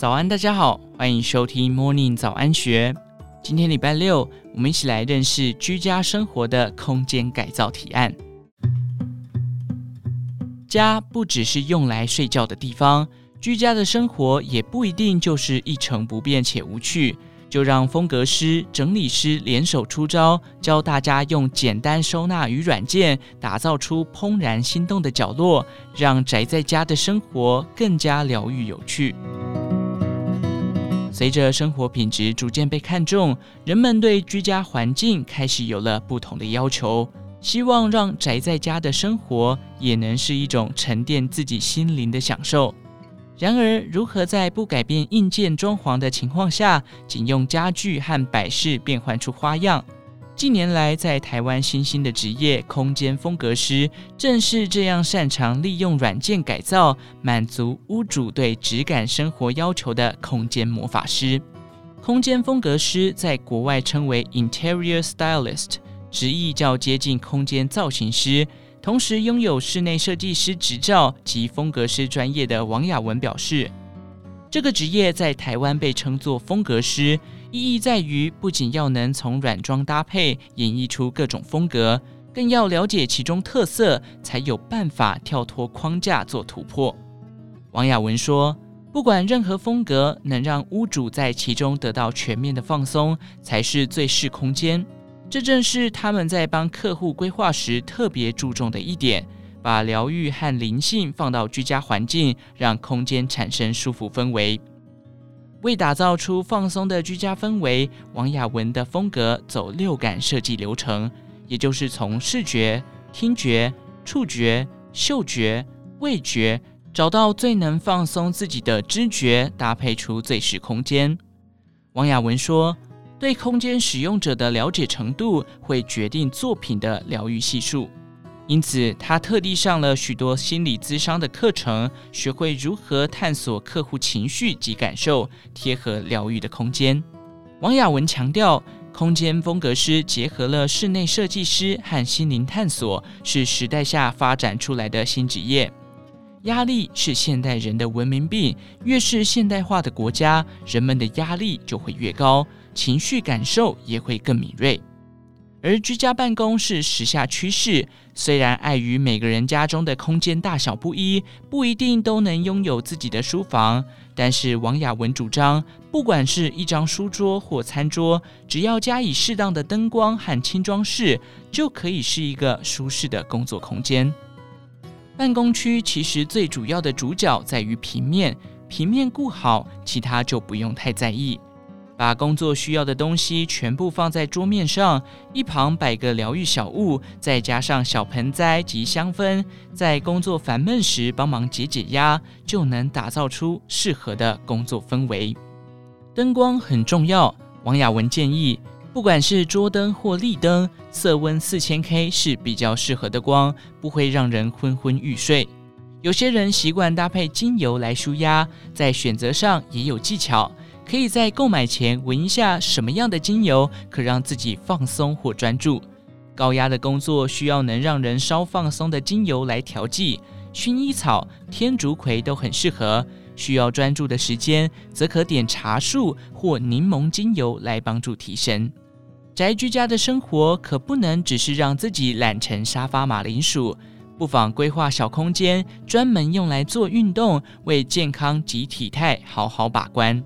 早安，大家好，欢迎收听 Morning 早安学。今天礼拜六，我们一起来认识居家生活的空间改造提案。家不只是用来睡觉的地方，居家的生活也不一定就是一成不变且无趣。就让风格师、整理师联手出招，教大家用简单收纳与软件，打造出怦然心动的角落，让宅在家的生活更加疗愈有趣。随着生活品质逐渐被看重，人们对居家环境开始有了不同的要求，希望让宅在家的生活也能是一种沉淀自己心灵的享受。然而，如何在不改变硬件装潢的情况下，仅用家具和摆饰变换出花样？近年来，在台湾新兴的职业空间风格师，正是这样擅长利用软件改造，满足屋主对质感生活要求的空间魔法师。空间风格师在国外称为 Interior Stylist，直译较接近空间造型师。同时拥有室内设计师执照及风格师专业的王雅文表示，这个职业在台湾被称作风格师，意义在于不仅要能从软装搭配演绎出各种风格，更要了解其中特色，才有办法跳脱框架做突破。王雅文说，不管任何风格，能让屋主在其中得到全面的放松，才是最适空间。这正是他们在帮客户规划时特别注重的一点，把疗愈和灵性放到居家环境，让空间产生舒服氛围。为打造出放松的居家氛围，王雅文的风格走六感设计流程，也就是从视觉、听觉、触觉、嗅觉、味觉，找到最能放松自己的知觉，搭配出最适空间。王雅文说，对空间使用者的了解程度，会决定作品的疗愈系数。因此，他特地上了许多心理咨商的课程，学会如何探索客户情绪及感受，贴合疗愈的空间。王雅文强调，空间风格师结合了室内设计师和心灵探索，是时代下发展出来的新职业。压力是现代人的文明病，越是现代化的国家，人们的压力就会越高。情绪感受也会更敏锐，而居家办公是时下趋势。虽然碍于每个人家中的空间大小不一，不一定都能拥有自己的书房，但是王雅文主张，不管是一张书桌或餐桌，只要加以适当的灯光和轻装饰，就可以是一个舒适的工作空间。办公区其实最主要的主角在于平面，平面顾好，其他就不用太在意。把工作需要的东西全部放在桌面上，一旁摆个疗愈小物，再加上小盆栽及香氛，在工作烦闷时帮忙解解压，就能打造出适合的工作氛围。灯光很重要，王雅文建议，不管是桌灯或立灯，色温四千 K 是比较适合的光，不会让人昏昏欲睡。有些人习惯搭配精油来舒压，在选择上也有技巧。可以在购买前闻一下什么样的精油可让自己放松或专注。高压的工作需要能让人稍放松的精油来调剂，薰衣草、天竺葵都很适合。需要专注的时间，则可点茶树或柠檬精油来帮助提神。宅居家的生活可不能只是让自己懒成沙发马铃薯，不妨规划小空间，专门用来做运动，为健康及体态好好把关。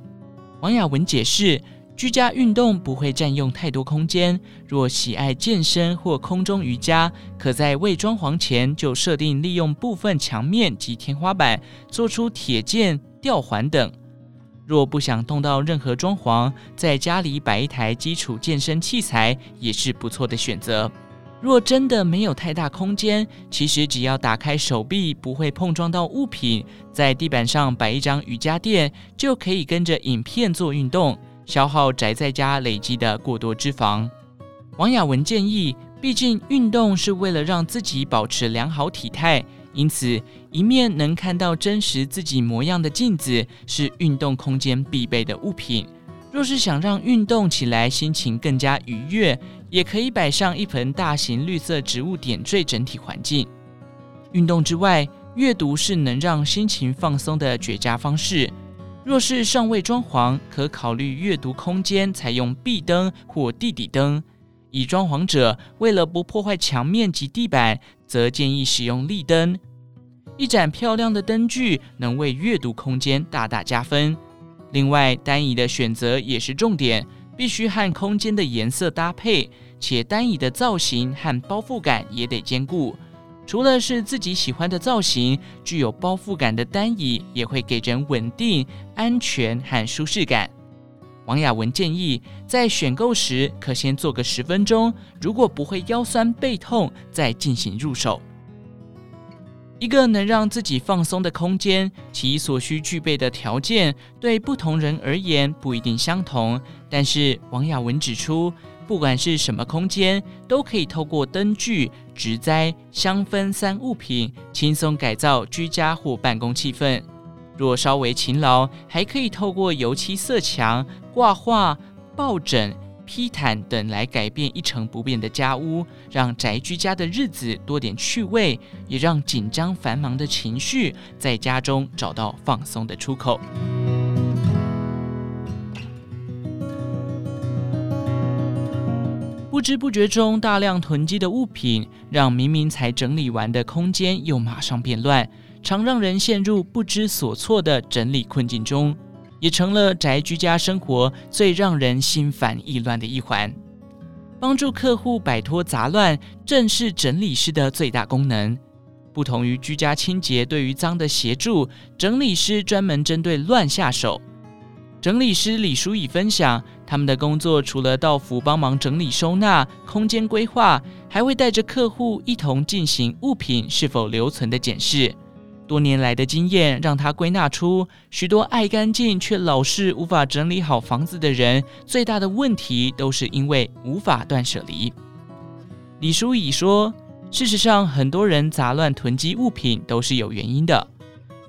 王雅文解释，居家运动不会占用太多空间。若喜爱健身或空中瑜伽，可在未装潢前就设定利用部分墙面及天花板做出铁件、吊环等。若不想动到任何装潢，在家里摆一台基础健身器材也是不错的选择。若真的没有太大空间，其实只要打开手臂不会碰撞到物品，在地板上摆一张瑜伽垫，就可以跟着影片做运动，消耗宅在家累积的过多脂肪。王雅文建议，毕竟运动是为了让自己保持良好体态，因此一面能看到真实自己模样的镜子是运动空间必备的物品。若是想让运动起来心情更加愉悦，也可以摆上一盆大型绿色植物点缀整体环境。运动之外，阅读是能让心情放松的绝佳方式。若是尚未装潢，可考虑阅读空间采用壁灯或地底灯；已装潢者，为了不破坏墙面及地板，则建议使用立灯。一盏漂亮的灯具能为阅读空间大大加分。另外，单椅的选择也是重点，必须和空间的颜色搭配，且单椅的造型和包覆感也得兼顾。除了是自己喜欢的造型，具有包覆感的单椅也会给人稳定、安全和舒适感。王雅文建议，在选购时可先坐个十分钟，如果不会腰酸背痛，再进行入手。一个能让自己放松的空间，其所需具备的条件对不同人而言不一定相同。但是王雅雯指出，不管是什么空间，都可以透过灯具、植栽、香氛三物品，轻松改造居家或办公气氛。若稍微勤劳，还可以透过油漆色墙、挂画、抱枕。披毯等来改变一成不变的家屋，让宅居家的日子多点趣味，也让紧张繁忙的情绪在家中找到放松的出口。不知不觉中，大量囤积的物品，让明明才整理完的空间又马上变乱，常让人陷入不知所措的整理困境中。也成了宅居家生活最让人心烦意乱的一环。帮助客户摆脱杂乱，正是整理师的最大功能。不同于居家清洁对于脏的协助，整理师专门针对乱下手。整理师李淑仪分享，他们的工作除了到府帮忙整理收纳、空间规划，还会带着客户一同进行物品是否留存的检视。多年来的经验让他归纳出，许多爱干净却老是无法整理好房子的人，最大的问题都是因为无法断舍离。李淑仪说：“事实上，很多人杂乱囤积物品都是有原因的。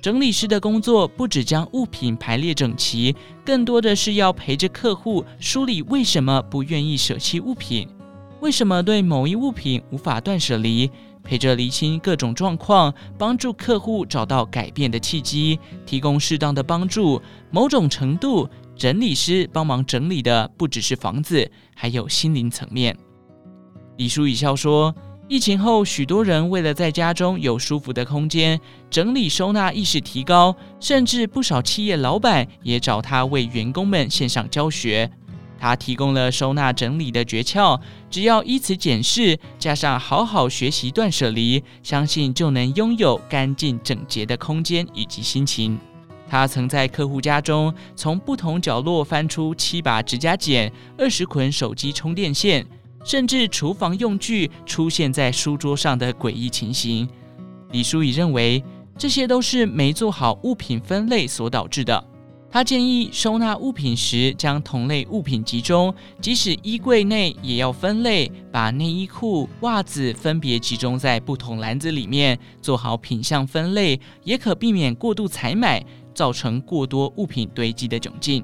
整理师的工作不只将物品排列整齐，更多的是要陪着客户梳理为什么不愿意舍弃物品，为什么对某一物品无法断舍离。”陪着厘清各种状况，帮助客户找到改变的契机，提供适当的帮助。某种程度，整理师帮忙整理的不只是房子，还有心灵层面。李淑仪笑说，疫情后，许多人为了在家中有舒服的空间，整理收纳意识提高，甚至不少企业老板也找他为员工们线上教学。他提供了收纳整理的诀窍，只要依此检视，加上好好学习断舍离，相信就能拥有干净整洁的空间以及心情。他曾在客户家中从不同角落翻出七把指甲剪、二十捆手机充电线，甚至厨房用具出现在书桌上的诡异情形。李淑仪认为，这些都是没做好物品分类所导致的。他建议收纳物品时，将同类物品集中，即使衣柜内也要分类，把内衣裤、袜子分别集中在不同篮子里面，做好品相分类，也可避免过度采买，造成过多物品堆积的窘境。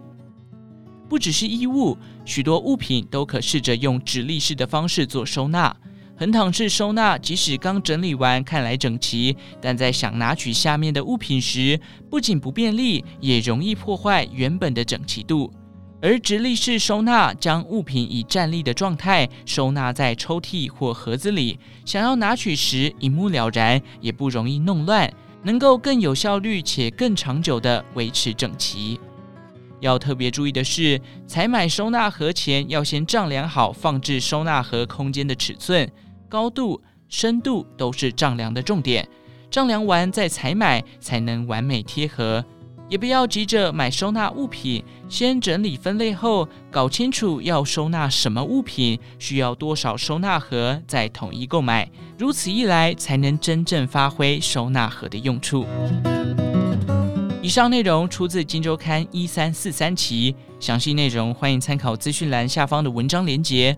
不只是衣物，许多物品都可试着用直立式的方式做收纳。横躺式收纳，即使刚整理完看来整齐，但在想拿取下面的物品时，不仅不便利，也容易破坏原本的整齐度。而直立式收纳，将物品以站立的状态收纳在抽屉或盒子里，想要拿取时一目了然，也不容易弄乱，能够更有效率且更长久地维持整齐。要特别注意的是，采买收纳盒前要先丈量好放置收纳盒空间的尺寸。高度、深度都是丈量的重点，丈量完再采买才能完美贴合。也不要急着买收纳物品，先整理分类后，搞清楚要收纳什么物品，需要多少收纳盒，再统一购买。如此一来，才能真正发挥收纳盒的用处。以上内容出自《金周刊》一三四三期，详细内容欢迎参考资讯栏下方的文章连结。